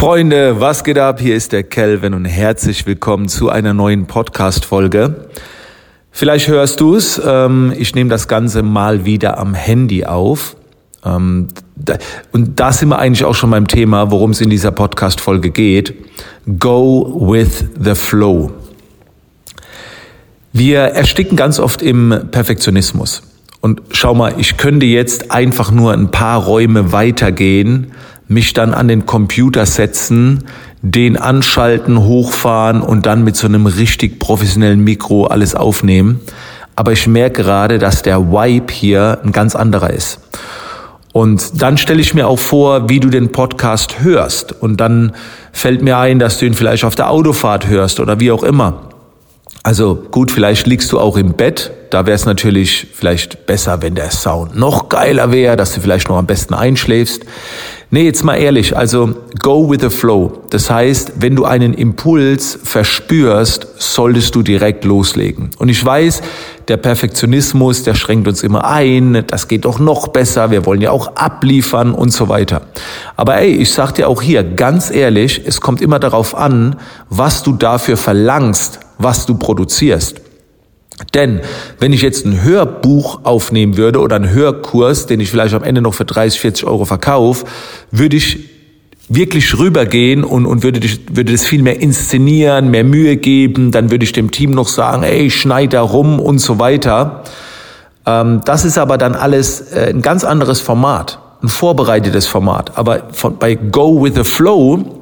Freunde, was geht ab? Hier ist der Kelvin und herzlich willkommen zu einer neuen Podcast-Folge. Vielleicht hörst du es, ähm, ich nehme das Ganze mal wieder am Handy auf. Ähm, und da sind wir eigentlich auch schon beim Thema, worum es in dieser Podcast-Folge geht. Go with the flow. Wir ersticken ganz oft im Perfektionismus. Und schau mal, ich könnte jetzt einfach nur ein paar Räume weitergehen, mich dann an den Computer setzen, den anschalten, hochfahren und dann mit so einem richtig professionellen Mikro alles aufnehmen. Aber ich merke gerade, dass der Vibe hier ein ganz anderer ist. Und dann stelle ich mir auch vor, wie du den Podcast hörst. Und dann fällt mir ein, dass du ihn vielleicht auf der Autofahrt hörst oder wie auch immer. Also gut, vielleicht liegst du auch im Bett. Da wäre es natürlich vielleicht besser, wenn der Sound noch geiler wäre, dass du vielleicht noch am besten einschläfst. Nee, jetzt mal ehrlich, also go with the flow. Das heißt, wenn du einen Impuls verspürst, solltest du direkt loslegen. Und ich weiß, der Perfektionismus, der schränkt uns immer ein, das geht doch noch besser, wir wollen ja auch abliefern und so weiter. Aber ey, ich sag dir auch hier ganz ehrlich, es kommt immer darauf an, was du dafür verlangst, was du produzierst. Denn wenn ich jetzt ein Hörbuch aufnehmen würde oder einen Hörkurs, den ich vielleicht am Ende noch für 30, 40 Euro verkaufe, würde ich wirklich rübergehen und, und würde, würde das viel mehr inszenieren, mehr Mühe geben, dann würde ich dem Team noch sagen, ey, schneid da rum und so weiter. Ähm, das ist aber dann alles äh, ein ganz anderes Format, ein vorbereitetes Format. Aber von, bei Go with the Flow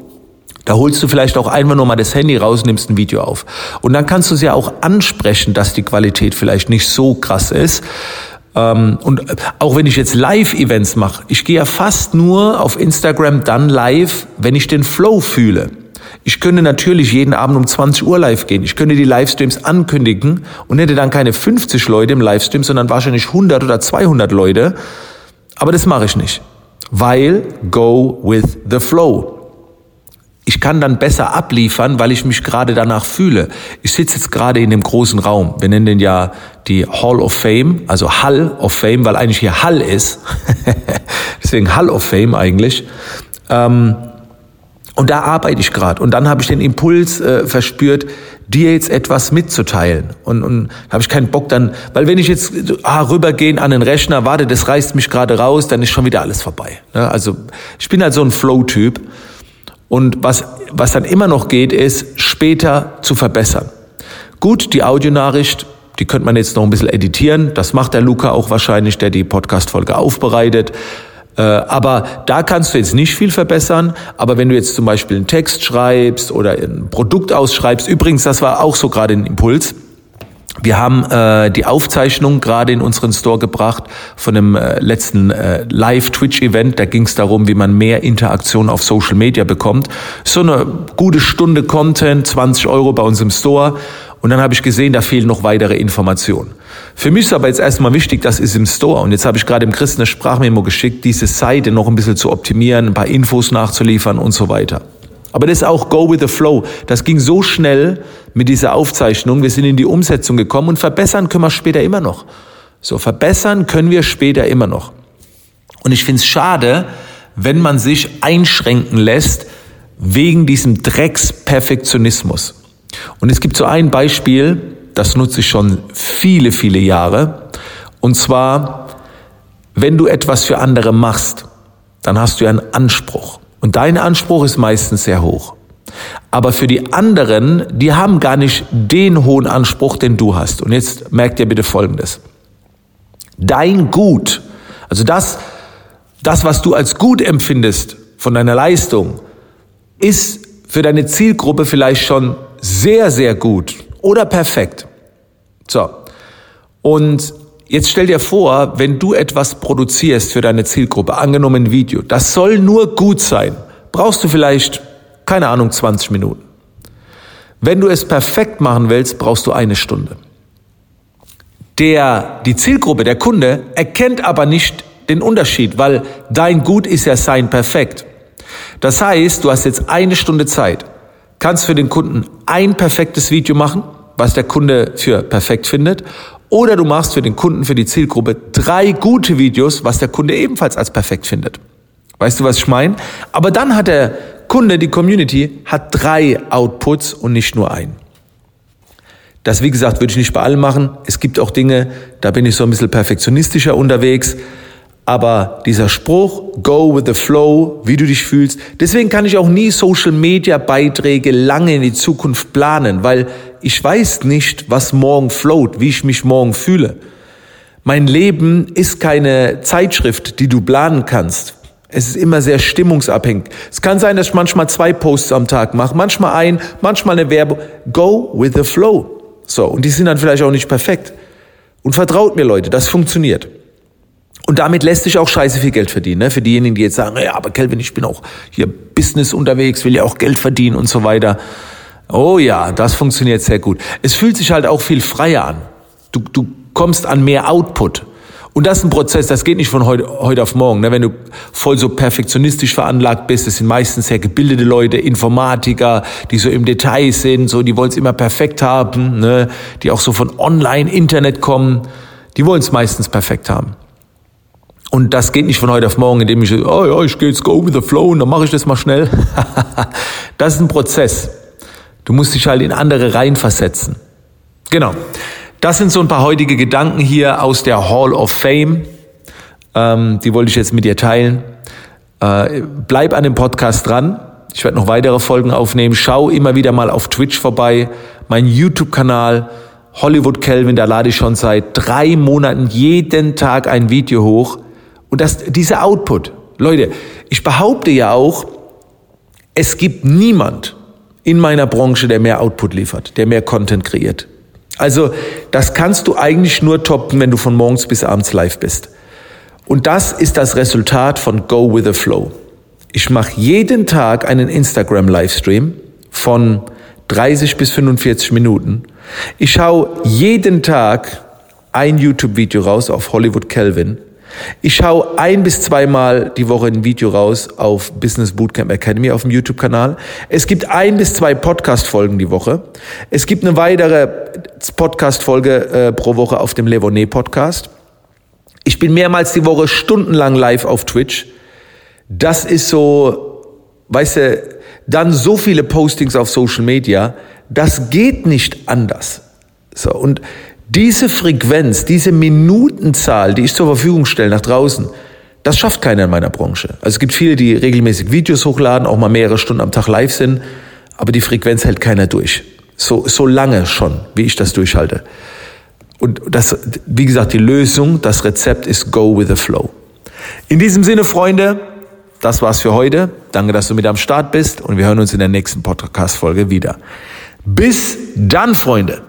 da holst du vielleicht auch einfach nur mal das Handy raus, nimmst ein Video auf. Und dann kannst du es ja auch ansprechen, dass die Qualität vielleicht nicht so krass ist. Ähm, und auch wenn ich jetzt Live-Events mache, ich gehe ja fast nur auf Instagram dann live, wenn ich den Flow fühle. Ich könnte natürlich jeden Abend um 20 Uhr live gehen. Ich könnte die Livestreams ankündigen und hätte dann keine 50 Leute im Livestream, sondern wahrscheinlich 100 oder 200 Leute. Aber das mache ich nicht. Weil go with the flow ich kann dann besser abliefern, weil ich mich gerade danach fühle. Ich sitze jetzt gerade in dem großen Raum. Wir nennen den ja die Hall of Fame, also Hall of Fame, weil eigentlich hier Hall ist. Deswegen Hall of Fame eigentlich. Ähm, und da arbeite ich gerade. Und dann habe ich den Impuls äh, verspürt, dir jetzt etwas mitzuteilen. Und, und habe ich keinen Bock dann, weil wenn ich jetzt ah, rübergehen an den Rechner, warte, das reißt mich gerade raus, dann ist schon wieder alles vorbei. Ne? also ich bin halt so ein Flow-Typ. Und was, was dann immer noch geht, ist, später zu verbessern. Gut, die Audionachricht, die könnte man jetzt noch ein bisschen editieren. Das macht der Luca auch wahrscheinlich, der die Podcast-Folge aufbereitet. Äh, aber da kannst du jetzt nicht viel verbessern. Aber wenn du jetzt zum Beispiel einen Text schreibst oder ein Produkt ausschreibst, übrigens, das war auch so gerade ein Impuls. Wir haben äh, die Aufzeichnung gerade in unseren Store gebracht von dem äh, letzten äh, Live-Twitch-Event. Da ging es darum, wie man mehr Interaktion auf Social Media bekommt. So eine gute Stunde Content, 20 Euro bei uns im Store. Und dann habe ich gesehen, da fehlen noch weitere Informationen. Für mich ist aber jetzt erstmal wichtig, das ist im Store. Und jetzt habe ich gerade im Christen eine Sprachmemo geschickt, diese Seite noch ein bisschen zu optimieren, ein paar Infos nachzuliefern und so weiter. Aber das ist auch Go with the Flow. Das ging so schnell mit dieser Aufzeichnung. Wir sind in die Umsetzung gekommen und verbessern können wir später immer noch. So, verbessern können wir später immer noch. Und ich finde es schade, wenn man sich einschränken lässt wegen diesem Drecksperfektionismus. Und es gibt so ein Beispiel, das nutze ich schon viele, viele Jahre. Und zwar, wenn du etwas für andere machst, dann hast du einen Anspruch. Und dein Anspruch ist meistens sehr hoch. Aber für die anderen, die haben gar nicht den hohen Anspruch, den du hast. Und jetzt merkt ihr bitte Folgendes. Dein Gut, also das, das, was du als gut empfindest von deiner Leistung, ist für deine Zielgruppe vielleicht schon sehr, sehr gut oder perfekt. So. Und Jetzt stell dir vor, wenn du etwas produzierst für deine Zielgruppe, angenommen ein Video, das soll nur gut sein, brauchst du vielleicht, keine Ahnung, 20 Minuten. Wenn du es perfekt machen willst, brauchst du eine Stunde. Der, die Zielgruppe, der Kunde, erkennt aber nicht den Unterschied, weil dein Gut ist ja sein perfekt. Das heißt, du hast jetzt eine Stunde Zeit, kannst für den Kunden ein perfektes Video machen, was der Kunde für perfekt findet, oder du machst für den Kunden, für die Zielgruppe drei gute Videos, was der Kunde ebenfalls als perfekt findet. Weißt du, was ich meine? Aber dann hat der Kunde, die Community, hat drei Outputs und nicht nur einen. Das, wie gesagt, würde ich nicht bei allen machen. Es gibt auch Dinge, da bin ich so ein bisschen perfektionistischer unterwegs. Aber dieser Spruch, go with the flow, wie du dich fühlst, deswegen kann ich auch nie Social Media Beiträge lange in die Zukunft planen, weil ich weiß nicht, was morgen float, wie ich mich morgen fühle. Mein Leben ist keine Zeitschrift, die du planen kannst. Es ist immer sehr stimmungsabhängig. Es kann sein, dass ich manchmal zwei Posts am Tag mache, manchmal ein, manchmal eine Werbung. Go with the flow. So, und die sind dann vielleicht auch nicht perfekt. Und vertraut mir, Leute, das funktioniert. Und damit lässt sich auch scheiße viel Geld verdienen. Ne? Für diejenigen, die jetzt sagen, ja, aber Kelvin, ich bin auch hier Business unterwegs, will ja auch Geld verdienen und so weiter. Oh ja, das funktioniert sehr gut. Es fühlt sich halt auch viel freier an. Du, du kommst an mehr Output. Und das ist ein Prozess, das geht nicht von heute, heute auf morgen. Ne? Wenn du voll so perfektionistisch veranlagt bist, das sind meistens sehr gebildete Leute, Informatiker, die so im Detail sind, so die wollen es immer perfekt haben, ne? die auch so von Online-Internet kommen, die wollen es meistens perfekt haben. Und das geht nicht von heute auf morgen, indem ich, oh ja, ich gehe jetzt go with the flow und dann mache ich das mal schnell. das ist ein Prozess. Du musst dich halt in andere reinversetzen. Genau. Das sind so ein paar heutige Gedanken hier aus der Hall of Fame. Ähm, die wollte ich jetzt mit dir teilen. Äh, bleib an dem Podcast dran. Ich werde noch weitere Folgen aufnehmen. Schau immer wieder mal auf Twitch vorbei. Mein YouTube-Kanal Hollywood Kelvin, da lade ich schon seit drei Monaten jeden Tag ein Video hoch. Und das, dieser Output, Leute, ich behaupte ja auch, es gibt niemand in meiner Branche, der mehr Output liefert, der mehr Content kreiert. Also das kannst du eigentlich nur toppen, wenn du von morgens bis abends live bist. Und das ist das Resultat von Go with the Flow. Ich mache jeden Tag einen Instagram-Livestream von 30 bis 45 Minuten. Ich schaue jeden Tag ein YouTube-Video raus auf Hollywood Kelvin. Ich schaue ein bis zweimal die Woche ein Video raus auf Business Bootcamp Academy auf dem YouTube-Kanal. Es gibt ein bis zwei Podcast-Folgen die Woche. Es gibt eine weitere Podcast-Folge äh, pro Woche auf dem Levonet Podcast. Ich bin mehrmals die Woche stundenlang live auf Twitch. Das ist so, weißt du, dann so viele Postings auf Social Media. Das geht nicht anders. So, und diese Frequenz, diese Minutenzahl, die ich zur Verfügung stelle nach draußen, das schafft keiner in meiner Branche. Also es gibt viele, die regelmäßig Videos hochladen, auch mal mehrere Stunden am Tag live sind, aber die Frequenz hält keiner durch. So, so lange schon, wie ich das durchhalte. Und das, wie gesagt, die Lösung, das Rezept ist Go with the Flow. In diesem Sinne, Freunde, das war's für heute. Danke, dass du mit am Start bist und wir hören uns in der nächsten Podcast-Folge wieder. Bis dann, Freunde.